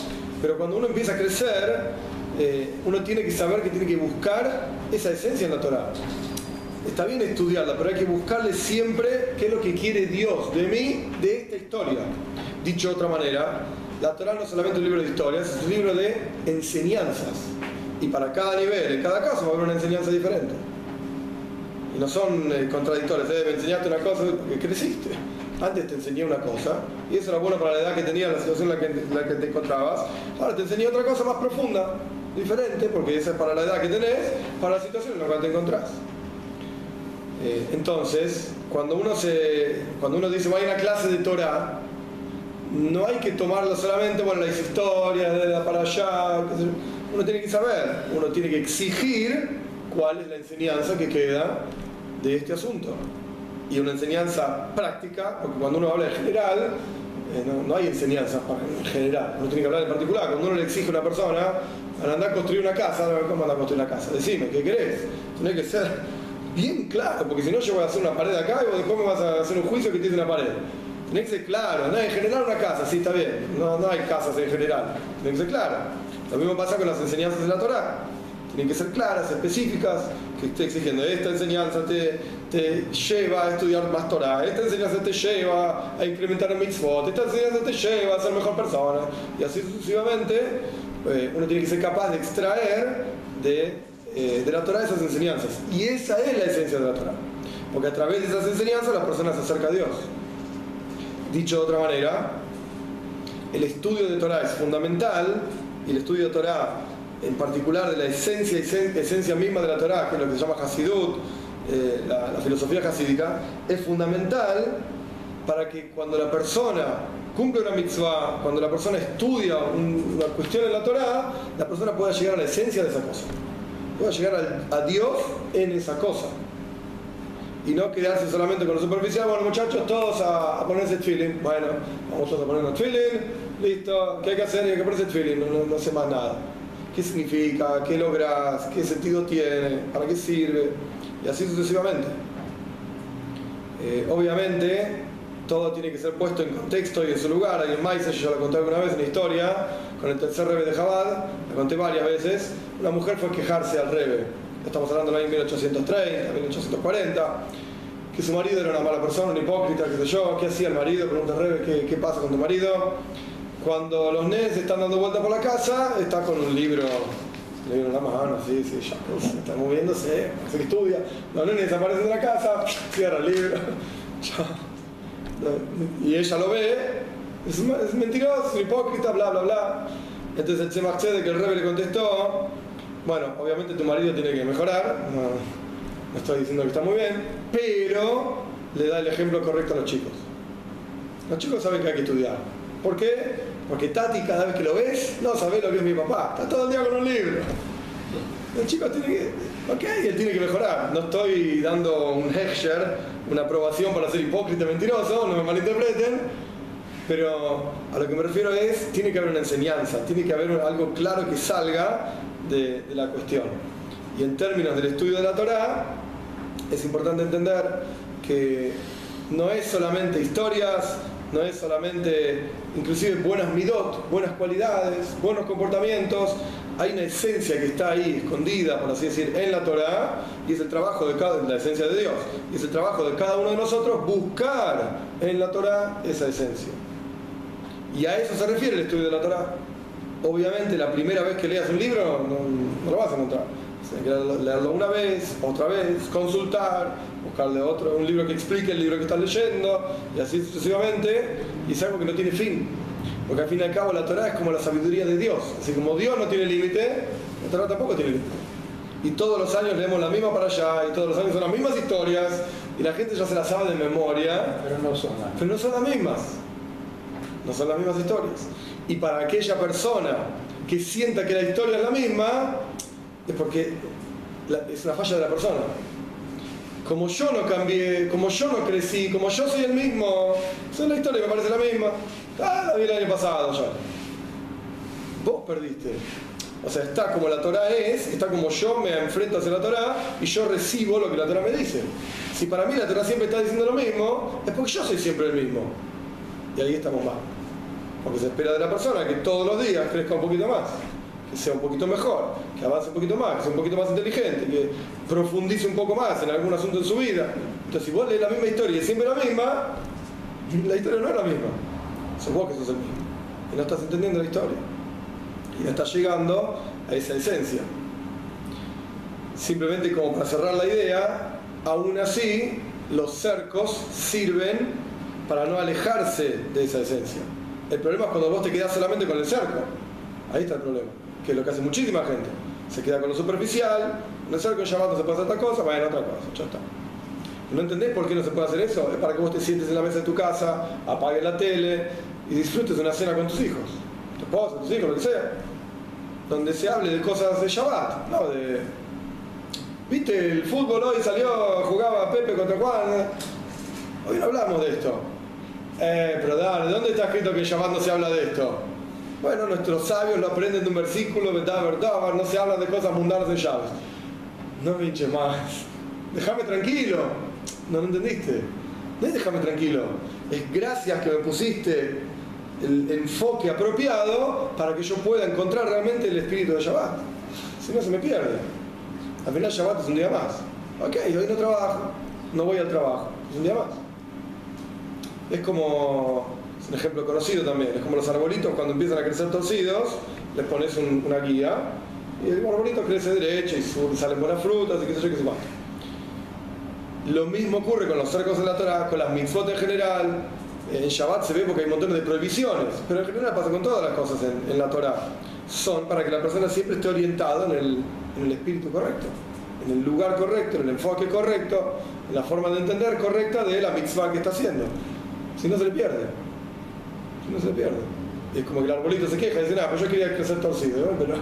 pero cuando uno empieza a crecer, eh, uno tiene que saber que tiene que buscar esa esencia en la Torah está bien estudiarla, pero hay que buscarle siempre qué es lo que quiere Dios de mí, de esta historia. Dicho de otra manera, la Torah no es solamente un libro de historias, es un libro de enseñanzas. Y para cada nivel, en cada caso va a haber una enseñanza diferente. Y no son eh, contradictorias, ¿eh? me enseñaste una cosa que creciste. Antes te enseñé una cosa, y eso era bueno para la edad que tenías, la situación en la que, en la que te encontrabas. Ahora te enseñé otra cosa más profunda, diferente, porque esa es para la edad que tenés, para la situación en la cual te encontrás. Eh, entonces, cuando uno, cuando uno dice, voy a una clase de Torah, no hay que tomarlo solamente, bueno, las historias de la para allá, uno tiene que saber, uno tiene que exigir cuál es la enseñanza que queda de este asunto. Y una enseñanza práctica, porque cuando uno habla en general, eh, no, hay enseñanza en general, uno tiene que hablar en particular. Cuando uno le exige a una persona, al andar a construir una casa, ¿cómo anda a construir una casa? Decime, ¿qué querés? Tiene que ser bien claro, porque si no yo voy a hacer una pared acá y después me vas a hacer un juicio que tiene una pared. Tiene que ser claro, no, en general una casa, sí está bien, no, no hay casas en general, tiene que ser claro. Lo mismo pasa con las enseñanzas de la Torah. Tienen que ser claras, específicas, que esté exigiendo esta enseñanza te, te lleva a estudiar más Torah, esta enseñanza te lleva a incrementar el mitzvot, esta enseñanza te lleva a ser mejor persona, y así sucesivamente, eh, uno tiene que ser capaz de extraer de eh, de la Torah esas enseñanzas. Y esa es la esencia de la Torah. Porque a través de esas enseñanzas la persona se acerca a Dios. Dicho de otra manera, el estudio de Torah es fundamental y el estudio de Torah en particular de la esencia, esencia misma de la Torah, que es lo que se llama Hasidut, eh, la, filosofía hasídica, es fundamental para que cuando la persona cumple una mitzvah, cuando la persona estudia una cuestión en la Torah, la persona pueda llegar a la esencia de esa cosa pueda llegar a, Dios en esa cosa. Y no quedarse solamente con lo superficial, bueno muchachos, todos a, ponerse feeling. Bueno, vamos todos a ponernos feeling, listo, ¿qué hay que hacer? Hay que ponerse feeling, no, no, sé más nada. ¿Qué significa? ¿Qué logras? ¿Qué sentido tiene? ¿Para qué sirve? Y así sucesivamente. Eh, obviamente, todo tiene que ser puesto en contexto y en su lugar. Hay en Maíz, yo ya lo conté alguna vez en la historia, con el tercer rebe de Jabal, la conté varias veces. Una mujer fue a quejarse al rebe. Estamos hablando del año 1830, 1840. que su marido era una mala persona, un hipócrita, qué sé yo, ¿qué hacía el marido? Pregunta Rebe, ¿qué, ¿qué pasa con tu marido? Cuando los nenes están dando vueltas por la casa, está con un libro, en la mano, así, sí, ya, pues, está moviéndose, se estudia. Los nenes desaparecen de la casa, cierra el libro, [LAUGHS] ya. Y ella lo ve, es, es mentiroso, hipócrita, bla, bla, bla. Entonces el Tzemach de que el Rebe le contestó, bueno, obviamente tu marido tiene que mejorar, no, estoy diciendo que está muy bien, pero le da el ejemplo correcto a los chicos. Los chicos saben que hay que estudiar. ¿Por qué? Porque Tati cada vez que lo ves, no sabe lo que es mi papá, está todo el día con un libro. El chico tiene que, ok, él tiene que mejorar. No estoy dando un Heckscher, una aprobación para ser hipócrita, mentiroso, no me malinterpreten, pero a lo que me refiero es, tiene que haber una enseñanza, tiene que haber algo claro que salga de, de la cuestión. Y en términos del estudio de la Torá, es importante entender que no es solamente historias, no es solamente inclusive buenas midot, buenas cualidades, buenos comportamientos, hay una esencia que está ahí escondida, por así decir, en la Torá, y es el trabajo de cada, la esencia de Dios, y es el trabajo de cada uno de nosotros buscar en la Torá esa esencia. Y a eso se refiere el estudio de la Torá. Obviamente la primera vez que leas un libro no, lo vas a encontrar. Tienes que leerlo una vez, otra vez, consultar, buscarle otro, un libro que explique el libro que estás leyendo, y así sucesivamente, y es algo que no tiene fin. Porque al fin y al cabo la Torah es como la sabiduría de Dios. Así como Dios no tiene límite, la Torah tampoco tiene límite. Y todos los años leemos la misma para allá, y todos los años son las mismas historias, y la gente ya se las sabe de memoria, Pero no son las pero no son las mismas. No son las mismas historias. Y para aquella persona que sienta que la historia es la misma, es porque es una falla de la persona. Como yo no cambié, como yo no crecí, como yo soy el mismo, soy la historia me parece la misma. Ah, la vi el año pasado ya. Vos perdiste. O sea, está como la Torah es, está como yo me enfrento hacia la Torah y yo recibo lo que la Torah me dice. Si para mí la Torah siempre está diciendo lo mismo, es porque yo soy siempre el mismo. Y ahí estamos mal. Porque se espera de la persona que todos los días crezca un poquito más, que sea un poquito mejor, que avance un poquito más, que sea un poquito más inteligente, que profundice un poco más en algún asunto de su vida. Entonces, si vos lees la misma historia y siempre la misma, la historia no es la misma. Sos vos que sos el mismo. Y no estás entendiendo la historia. Y no estás llegando a esa esencia. Simplemente como para cerrar la idea, aún así los cercos sirven para no alejarse de esa esencia. El problema es cuando vos te quedás solamente con el cerco. Ahí está el problema, que es lo que hace muchísima gente. Se queda con lo superficial, en el cerco llamando se puede hacer esta cosa, bueno, otra cosa, ya está. ¿No entendés por qué no se puede hacer eso? Es para que vos te sientes en la mesa de tu casa, apagues la tele y disfrutes una cena con tus hijos. Tu esposa, tus hijos, lo que sea. Donde se hable de cosas de Shabbat, no de... ¿Viste? El fútbol hoy salió, jugaba Pepe contra Juan. Hoy no hablamos de esto. Eh, pero dale, ¿dónde está escrito que en Shabbat no se habla de esto? Bueno, nuestros sabios lo aprenden de un versículo, verdad, verdad, no se habla de cosas mundanas en Shabbat. No me más. Déjame tranquilo. No lo entendiste. No déjame tranquilo. Es gracias que me pusiste el enfoque apropiado para que yo pueda encontrar realmente el espíritu de Shabbat. Si no, se me pierde. Al final Shabbat es un día más. Ok, hoy no trabajo, no voy al trabajo. Es un día más. Es como, es un ejemplo conocido también, es como los arbolitos cuando empiezan a crecer torcidos, les pones un- una guía y el arbolito crece derecho y salen buenas frutas y qué sé yo, qué sé cuánto. Lo mismo ocurre con los cercos de la Torah, con las mitzvot en general. En Shabbat se ve porque hay montones de prohibiciones, pero en general pasa con todas las cosas en, en la Torah. Son para que la persona siempre esté orientada en el, en el espíritu correcto, en el lugar correcto, en el enfoque correcto, en la forma de entender correcta de la mitzvah que está haciendo. Si no se le pierde. Si no se le pierde. Y es como que el arbolito se queja y dice, nada, pues yo quería crecer torcido, pero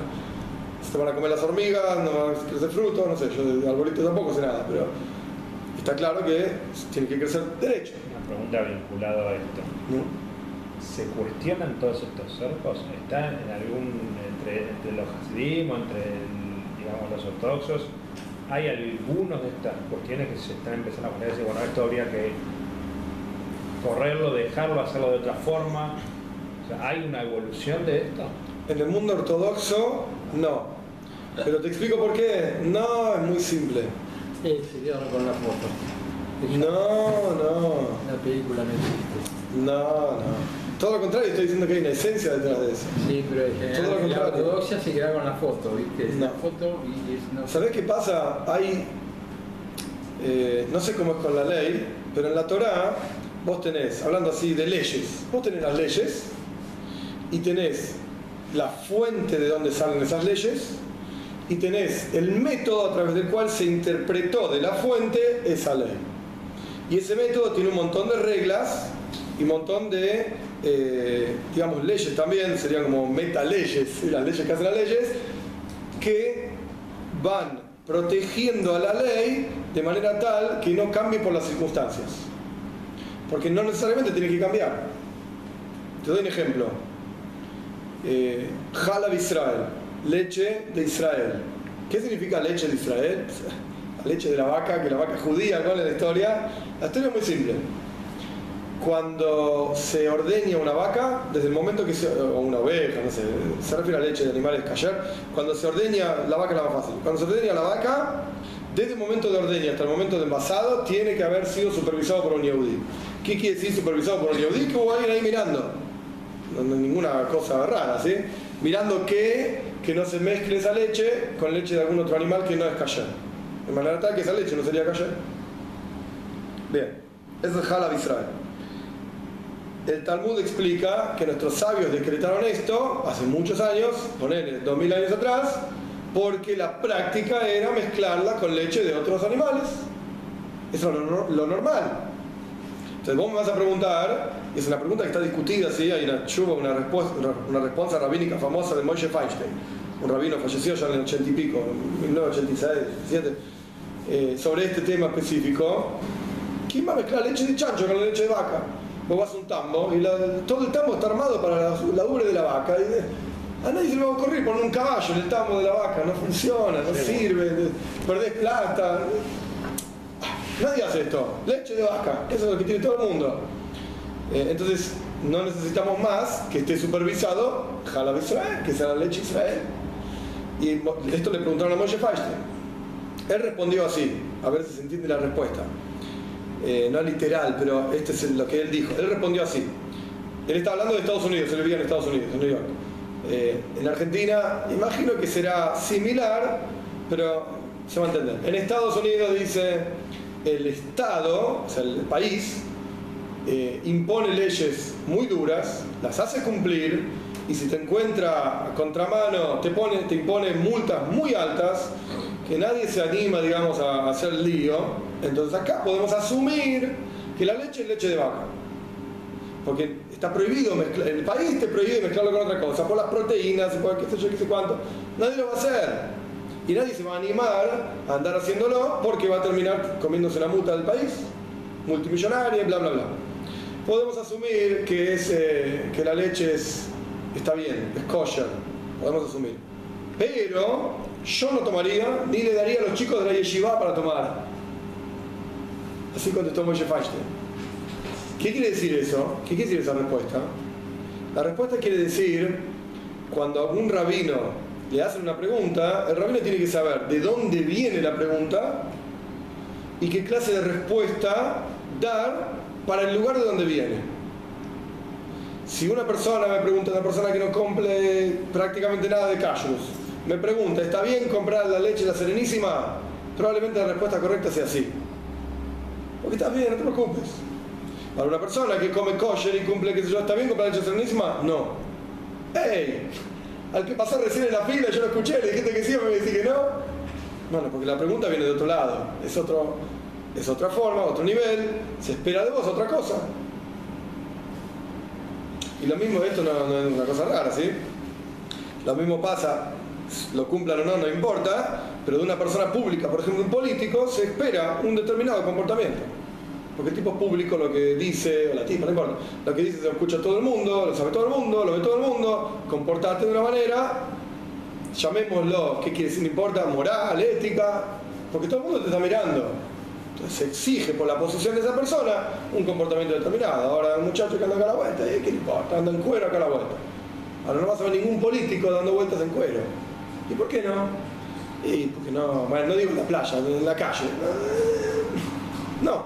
se van a comer las hormigas, no van a crecer frutos, no sé, yo del arbolito tampoco sé nada, pero está claro que tiene que crecer derecho. Una pregunta vinculada a esto. ¿no? ¿Se cuestionan todos estos cercos? ¿Están en algún, entre, entre los hasidim o entre, el- digamos, los ortodoxos? ¿Hay algunos de estas cuestiones que se están empezando a poner decir, bueno, esto habría que correrlo, dejarlo, hacerlo de otra forma? O sea, ¿Hay una evolución de esto? En el mundo ortodoxo, no. Pero te explico por qué. No, es muy simple. Sí, sí, dio con la foto. No, no, La película no existe. no, no. Todo lo contrario, estoy diciendo que hay una esencia detrás de eso. Sí, pero en Todo lo general la contrario. ortodoxia se queda con la foto, ¿viste? No. la foto y es no ¿Sabés qué pasa? Hay, eh, no sé cómo es con la ley, pero en la Torá vos tenés, hablando así de leyes, vos tenés las leyes y tenés la fuente de donde salen esas leyes y tenés el método a través del cual se interpretó de la fuente esa ley. Y ese método tiene un montón de reglas y un montón de, eh, digamos, leyes también, serían como metaleyes, las leyes que hacen las leyes, que van protegiendo a la ley de manera tal que no cambie por las circunstancias. Porque no necesariamente tiene que cambiar. Te doy un ejemplo. Eh, Halab Israel, leche de Israel. ¿Qué significa leche de Israel? La leche de la vaca, que la vaca es judía, ¿no? En la historia. La historia es muy simple. Cuando se ordeña una vaca, desde el momento que se, o una oveja, no sé, se refiere a leche de animales callar, cuando se ordeña, la vaca la más fácil, cuando se ordeña la vaca, desde el momento de ordeña hasta el momento de envasado, tiene que haber sido supervisado por un yehudí. ¿Qué quiere decir supervisado por un yehudí? Que hubo alguien ahí mirando. No, no ninguna cosa rara, ¿sí? Mirando que, que no se mezcle esa leche con leche de algún otro animal que no es. De manera tal que esa leche no sería callar. Bien, eso es Halab Israel. El Talmud explica que nuestros sabios decretaron esto hace muchos años, dos mil años atrás, porque la práctica era mezclarla con leche de otros animales. Eso es lo, lo normal. Entonces vos me vas a preguntar, es una pregunta que está discutida, ¿sí? hay una chuva, una respuesta, una, respuesta rabínica famosa de Moshe Feinstein, un rabino fallecido ya en el 80 y pico, en 1986, 87, eh, sobre este tema específico. ¿Quién va a mezclar leche de chancho con la leche de vaca? Vos vas a un tambo y la- todo el tambo está armado para la, la ubre de la vaca. Y a nadie se le va a ocurrir poner un caballo en el tambo de la vaca, no funciona, no sirve, perdés plata. Nadie hace esto. Leche de vaca, eso es lo que tiene todo el mundo. Eh, entonces, no necesitamos más que esté supervisado Jalab Israel, que sea la leche Israel. Y esto le preguntaron a Moshe Feinstein. Él respondió así, a ver si se entiende la respuesta. Eh, no literal, pero este es lo que él dijo. Él respondió así. Él está hablando de Estados Unidos, él vivía en Estados Unidos, en New York. Eh, en Argentina, imagino que será similar, pero se va a entender. En Estados Unidos dice, el Estado, o sea, el país, eh, impone leyes muy duras, las hace cumplir, y si te encuentra a contramano, te, pone, te impone multas muy altas, que nadie se anima, digamos, a hacer lío. Entonces acá podemos asumir que la leche es leche de vaca. Porque está prohibido mezclar, el país te prohíbe mezclarlo con otra cosa, por las proteínas, por qué sé yo, qué sé cuánto. Nadie lo va a hacer. Y nadie se va a animar a andar haciéndolo porque va a terminar comiéndose la multa del país, multimillonaria, bla, bla, bla. Podemos asumir que, es, eh, que la leche es, está bien, es kosher, podemos asumir. Pero yo no tomaría, ni le daría a los chicos de la yeshiva para tomar. Así contestó Moshe Feinstein. ¿Qué quiere decir eso? ¿Qué quiere decir esa respuesta? La respuesta quiere decir, cuando a un rabino le hacen una pregunta, el rabino tiene que saber de dónde viene la pregunta y qué clase de respuesta dar para el lugar de donde viene. Si una persona me pregunta, una persona que no cumple prácticamente nada de kashrus, me pregunta, ¿está bien comprar la leche la serenísima? Probablemente la respuesta correcta sea sí. Porque está bien, no te preocupes. Para una persona que come kosher y cumple, qué sé yo, ¿está bien comprar leche serenísima? No. ¡Ey! Al que pasó recién en la fila, yo lo escuché, le dijiste que sí, me dijiste que no. Bueno, porque la pregunta viene de otro lado. Es, otro, es otra forma, otro nivel. Se espera de vos otra cosa. Y lo mismo, esto no, es una cosa rara, ¿sí? Lo mismo pasa, lo cumplan o no, no importa, pero de una persona pública, por ejemplo un político, se espera un determinado comportamiento. Porque el tipo público lo que dice, o la tipa, no importa, lo que dice se lo escucha todo el mundo, lo sabe todo el mundo, lo ve todo el mundo, comportarte de una manera, llamémoslo, ¿qué quiere decir? No importa, moral, ética, porque todo el mundo te está mirando. Se exige por la posición de esa persona un comportamiento determinado. Ahora un muchacho que anda acá a la vuelta, ¿eh? ¿qué le importa? Anda en cuero a la vuelta. Ahora no vas a ver ningún político dando vueltas en cuero. ¿Y por qué no? Y porque no, no digo en la playa, en la calle. No.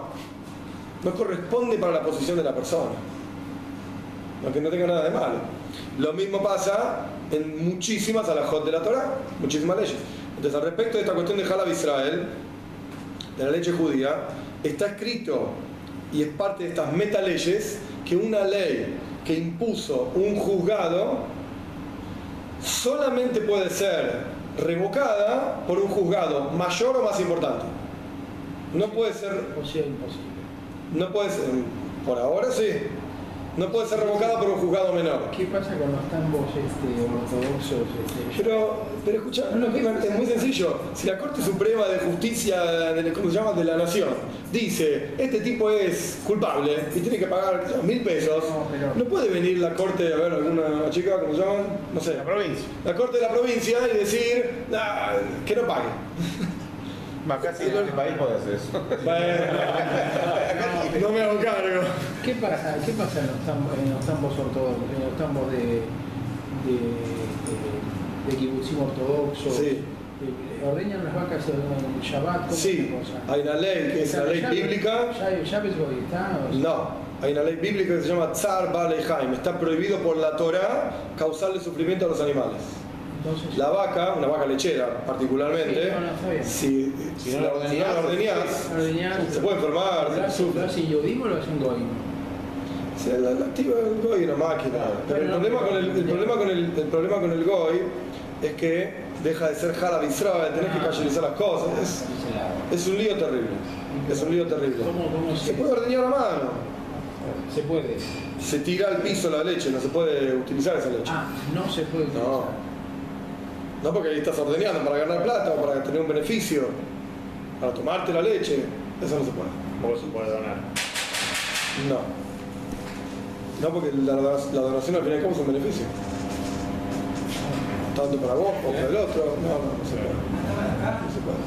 no corresponde para la posición de la persona. Aunque no tenga nada de malo. Lo mismo pasa en muchísimas alajot de la Torah, muchísimas leyes. Entonces, al respecto de esta cuestión de Halab Israel, de la leche judía, está escrito y es parte de estas metaleyes que una ley que impuso un juzgado solamente puede ser revocada por un juzgado mayor o más importante. No puede ser, O sea, imposible. no puede ser, por ahora sí, no puede ser revocada por un juzgado menor. ¿Qué pasa con los tambos este, ortodoxos? Este, Pero, pero escucha, no, es muy sencillo. Si la Corte Suprema de Justicia, de, ¿cómo se llama? de la Nación, dice, este tipo es culpable y tiene que pagar mil pesos, No, pero- no puede venir la Corte, a ver, alguna chica, ¿cómo se llaman? No sé. La provincia. La Corte de la provincia y decir, "Nah, que no pague. [LAUGHS] Más casi en este país puede hacer eso. Bueno, no me hago cargo. ¿Qué pasa, ¿Qué pasa en, los tambos, en los tambos ortodoxos, en los tambos de, de, de, de kibutzim ortodoxos? Sí. Eh, ¿Ordeñan las vacas en Shabbat? ¿Cómo Sí, cosa? hay una ley que es la ley ¿Ya- bíblica. O sea, No, hay una ley bíblica que se llama Tzar Bale Haim. Está prohibido por la Torah causarle sufrimiento a los animales. Entonces, La vaca, una vaca lechera particularmente, Sí, no, no, está bien. si, Si si no la ordeñás, si no se puede enfermar, ¿Lo hace, sufre. ¿Lo hace Yodim o lo hace un Goim? O sea, la, la activa el GOI una máquina. Pero el problema, pero- con el, el problema con el, el problema con el GOI es que deja de ser Jalab Israel, tenés que Ah. cayerizar las cosas. Es, es un lío terrible. Es un lío terrible. ¿Cómo, cómo Se se, puede ordeñar a mano. se puede? Se tira al piso la leche, no se puede utilizar esa leche. Ah, no se puede utilizar. No. No porque ahí estás ordeñando para ganar plata o para tener un beneficio, para tomarte la leche. Eso no se puede. Vos se puede donar. No. No, porque la, la donación al fin y al cabo es un beneficio. Tanto para vos como para el otro. No, no, no se puede. No se puede.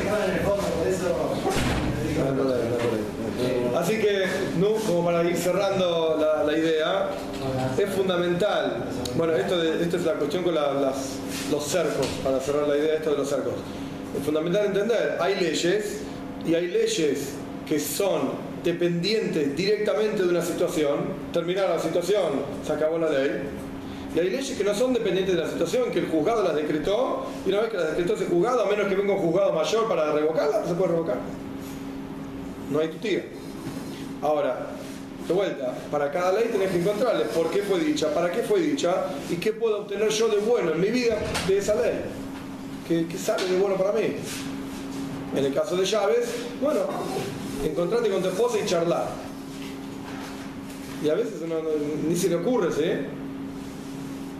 Estaba en el fondo, por eso. No, no, no, no, no. Así que, no, como para ir cerrando la, la idea, es fundamental. Bueno, esto, de, esto es la cuestión con la- las- los cercos, para cerrar la idea esto de los cercos. Es fundamental entender, hay leyes y hay leyes que son dependientes directamente de una situación, terminar la situación, se acabó la ley. Y hay leyes que no son dependientes de la situación, que el juzgado las decretó, y una vez que las decretó ese juzgado, a menos que venga un juzgado mayor para revocarlas, no se puede revocar. No hay tutía. Ahora, de vuelta, para cada ley tenés que encontrarle por qué fue dicha, para qué fue dicha y qué puedo obtener yo de bueno en mi vida de esa ley. ¿Qué, sale de bueno para mí? En el caso de llaves, bueno, encontrate con tu esposa y charlar. Y a veces no- ni se le ocurre, ¿sí?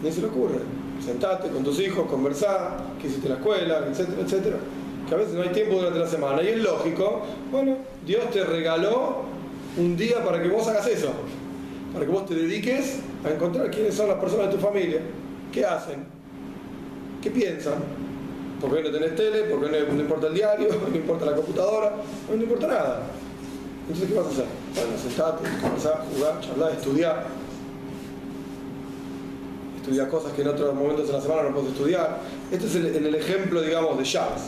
Ni se le ocurre. Sentate con tus hijos, conversar, qué hiciste la escuela, etcétera, etcétera. Que a veces no hay tiempo durante la semana. Y es lógico, bueno, Dios te regaló un día para que vos hagas eso. Para que vos te dediques a encontrar quiénes son las personas de tu familia. ¿Qué hacen? ¿Qué piensan? ¿Por qué no tenés tele? ¿Por qué no, no importa el diario? [LAUGHS] ¿No importa la computadora? No, no importa nada. Entonces, ¿qué vas a hacer? Bueno, sentate, conversar, jugar, charlar, estudiar. Estudiar cosas que en otros momentos de la semana no puedes estudiar. Este es el, el ejemplo, digamos, de llaves.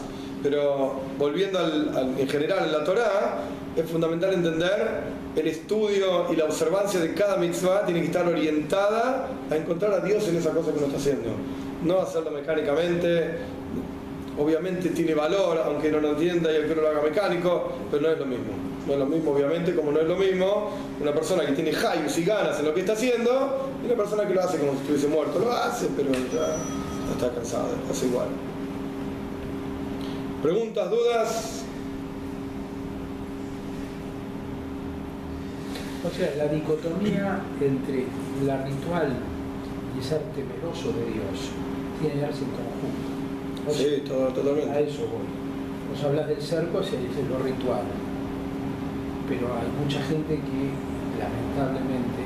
Pero volviendo al, en general en la Torá, es fundamental entender el estudio y la observancia de cada mitzvah tiene que estar orientada a encontrar a Dios en esa cosa que uno está haciendo. No hacerlo mecánicamente, obviamente tiene valor, aunque no lo entienda y aunque no lo haga mecánico, pero no es lo mismo. No es lo mismo, obviamente, como no es lo mismo una persona que tiene hayus y ganas en lo que está haciendo y una persona que lo hace como si estuviese muerto. Lo hace, pero ya está cansado, hace igual. ¿Preguntas, dudas? O sea, la dicotomía entre la ritual y ser temeroso de Dios tiene que darse en conjunto. O sea, Sí, todo- A totalmente. eso voy. Vos hablas del cerco, se dice lo ritual. Pero hay mucha gente que lamentablemente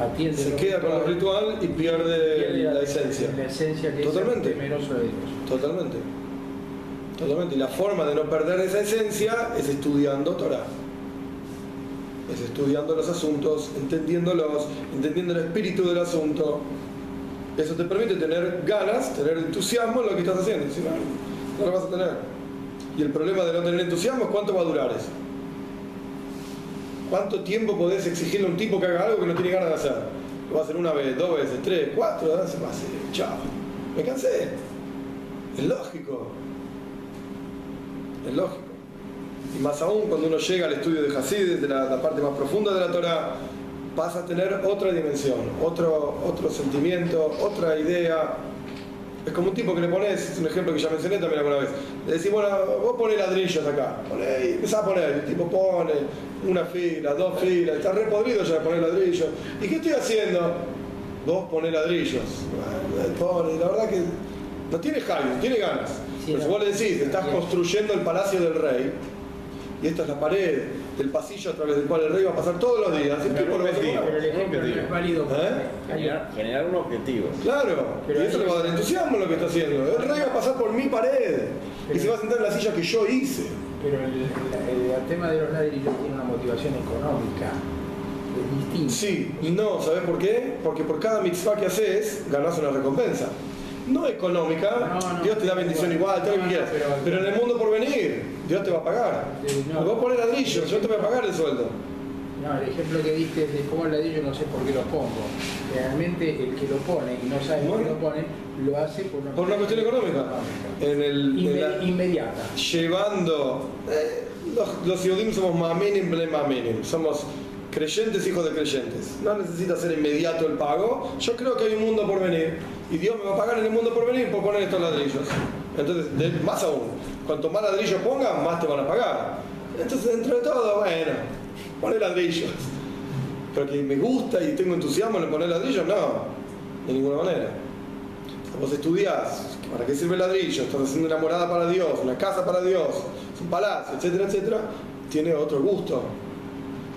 atiende Se queda con lo ritual y pierde pierde la esencia. La esencia que Totalmente. es temeroso de Dios. Totalmente. Totalmente. Y la forma de no perder esa esencia es estudiando Torah. Es estudiando los asuntos, entendiéndolos, entendiendo el espíritu del asunto. Eso te permite tener ganas, tener entusiasmo en lo que estás haciendo. Si no, no lo vas a tener. Y el problema de no tener entusiasmo es cuánto va a durar eso. ¿Cuánto tiempo podés exigirle a un tipo que haga algo que no tiene ganas de hacer? Lo va a hacer una vez, dos veces, tres, cuatro, se va a hacer, chao. Me cansé. Es lógico. Es lógico. Y más aún cuando uno llega al estudio de Hasid, de la, parte más profunda de la Torah, pasa a tener otra dimensión, otro, otro sentimiento, otra idea. Es como un tipo que le pones, es un ejemplo que ya mencioné también alguna vez. Le decís, bueno, vos pones ladrillos acá, poné, y empezás a poner, el tipo pone una fila, dos filas, está re podrido ya de poner ladrillos. ¿Y qué estoy haciendo? Vos ponés ladrillos. Pone, la verdad que no tiene jaime, tiene ganas. Sí, Pero si vos le decís, estás construyendo el palacio del rey, y esta es la pared del pasillo a través del cual el rey va a pasar todos los días, el tipo lo va a. Pero es válido ¿Eh? Generar, un objetivo. Claro, Pero y eso le va a dar entusiasmo lo que está haciendo. El rey va a pasar por mi pared y se va a sentar en la silla que yo hice. Pero el, el- el tema de los ladrillos tiene una motivación económica. Es distinto. Sí, no, ¿sabes por qué? Porque por cada mitzvah que haces, ganás una recompensa. No económica, Dios te da bendición igual. todo lo que quieras. pero- en el mundo por venir, Dios te va a pagar. Sí, no. Vos pones ladrillos, yo te voy a pagar el sueldo. No, el ejemplo que diste de pongo el ladrillo no sé por qué lo pongo. Realmente el que lo pone y no sabe por qué lo pone, lo hace por una, Por una cuestión económica. En el, en la- inmediata. llevando. eh, los, los somos maminim ble maminim, somos creyentes hijos de creyentes. No necesita ser inmediato el pago. Yo creo que hay un mundo por venir y Dios me va a pagar en el mundo por venir por poner estos ladrillos. Entonces, más aún, cuanto más ladrillos pongan, más te van a pagar. Entonces, dentro de todo, bueno, pone ladrillos. Pero que me gusta y tengo entusiasmo en poner ladrillos, no, de ninguna manera. Vos estudiás, ¿para qué sirve el ladrillo? Estás haciendo una morada para Dios, una casa para Dios, un palacio, etcétera, etcétera. Tiene otro gusto.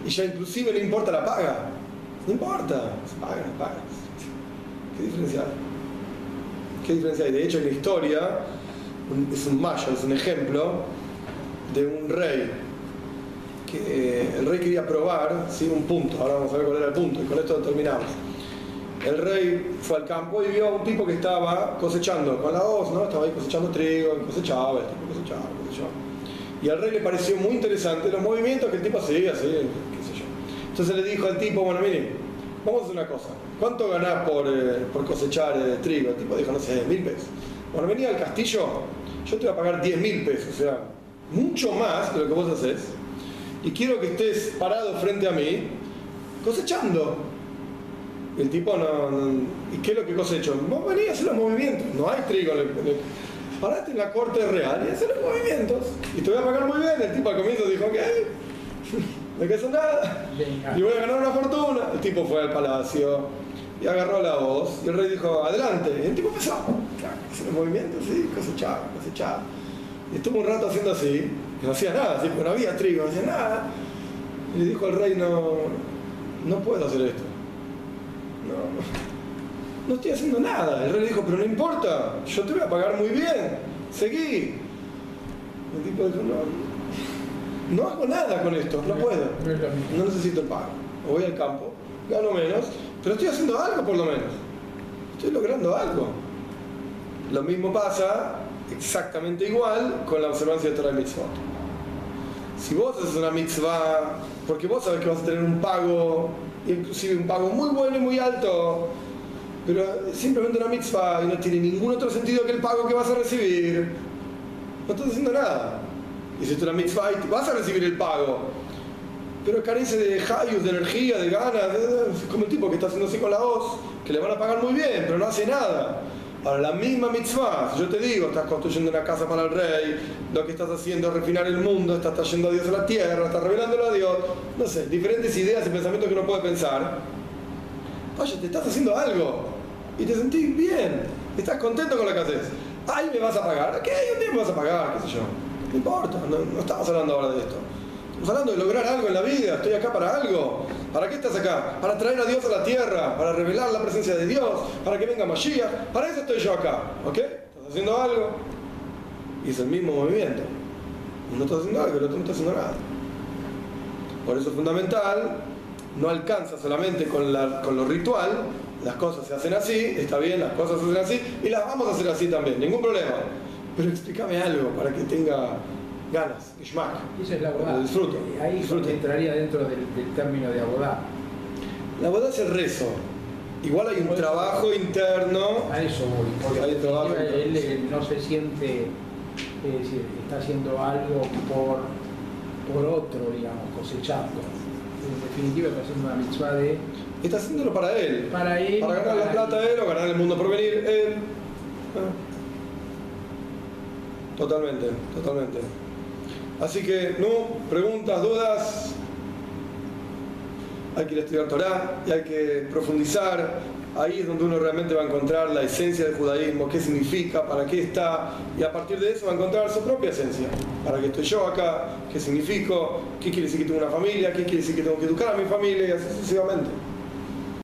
Y ya inclusive no importa la paga. No importa, se paga, se paga. ¿Qué diferencia hay? ¿Qué diferencia hay? De hecho, en la historia, es un mayo, es un ejemplo de un rey que eh, el rey quería probar ¿sí? un punto. Ahora vamos a ver cuál era el punto y con esto terminamos. El rey fue al campo y vio a un tipo que estaba cosechando con la hoz, ¿no? Estaba ahí cosechando trigo, cosechaba, el tipo cosechaba. Y al rey le pareció muy interesante los movimientos que el tipo hacía, así, qué sé yo. Entonces le dijo al tipo, bueno, mire, vamos a hacer una cosa. ¿Cuánto ganás por, eh, por cosechar eh, trigo? El tipo dijo, no sé, mil pesos. Bueno, venía al castillo, yo te voy a pagar diez mil pesos, o sea, mucho más de lo que vos haces. Y quiero que estés parado frente a mí, cosechando. El tipo no, no- ¿Y qué es lo que cosecho? Vos venís a hacer los movimientos. No hay trigo. parate en la corte real y hacer los movimientos. Y te voy a pagar muy bien. El tipo al comienzo dijo, ok, [LAUGHS] no que hacer nada. Venga. Y voy a ganar una fortuna. El tipo fue al palacio y agarró la voz. Y el rey dijo, adelante. Y el tipo empezó. Hacer los movimientos, sí, cosechar, cosechar. Y estuvo un rato haciendo así. Y no hacía nada, así, no había trigo, no hacía nada. Y le dijo al rey, no, no puedo hacer esto. No, no estoy haciendo nada. El rey le dijo, pero no importa, yo te voy a pagar muy bien, seguí. El tipo dijo, no, no hago nada con esto, no puedo. No necesito el pago. Voy al campo, gano menos, pero estoy haciendo algo por lo menos. Estoy logrando algo. Lo mismo pasa exactamente igual con la observancia de Torah y Mitzvot. Si vos haces una mitzvah, porque vos sabés que vas a tener un pago, inclusive un pago muy bueno y muy alto, pero es simplemente una mitzvah y no tiene ningún otro sentido que el pago que vas a recibir, no estás haciendo nada. Hiciste una mitzvah y vas a recibir el pago, pero carece de hayus, de energía, de ganas, es como el tipo que está haciendo así con la hoz, que le van a pagar muy bien, pero no hace nada. Ahora, la misma mitzvah, si yo te digo, estás construyendo una casa para el rey, lo que estás haciendo es refinar el mundo, estás trayendo a Dios a la tierra, estás revelándolo a Dios, no sé, diferentes ideas y pensamientos que uno puede pensar. Oye, te estás haciendo algo y te sentís bien, estás contento con lo que haces. Ay, me vas a pagar, ok, un día me vas a pagar, qué sé yo. No importa, no estamos hablando ahora de esto. Estamos hablando de lograr algo en la vida, estoy acá para algo. ¿Para qué estás acá? Para traer a Dios a la tierra, para revelar la presencia de Dios, para que venga Mashiach. Para eso estoy yo acá, ¿ok? ¿Estás haciendo algo? Y es el mismo movimiento. Uno está haciendo algo, el otro no está haciendo nada. Por eso es fundamental, no alcanza solamente con, la- con lo ritual, las cosas se hacen así, está bien, las cosas se hacen así, y las vamos a hacer así también, ningún problema. Pero explícame algo para que tenga ganas, Ishmak. Y Esa es la abodá. disfruto, Ahí disfruto. entraría dentro del, del término de abodá. La boda es el rezo. Igual hay un trabajo interno. A eso voy. Porque él eh, no se siente, es decir, está haciendo algo por, por otro, digamos, cosechando. En definitiva está haciendo una mitzvah de Está haciéndolo para él. para él. Para ganar la plata él o ganar el mundo por venir él. Ah. Totalmente, totalmente. Así que, no, preguntas, dudas. Hay que estudiar Torah y hay que profundizar. Ahí es donde uno realmente va a encontrar la esencia del judaísmo, qué significa, para qué está, y a partir de eso va a encontrar su propia esencia. ¿Para qué estoy yo acá? ¿Qué significo? ¿Qué quiere decir que tengo una familia? ¿Qué quiere decir que tengo que educar a mi familia? Y así sucesivamente.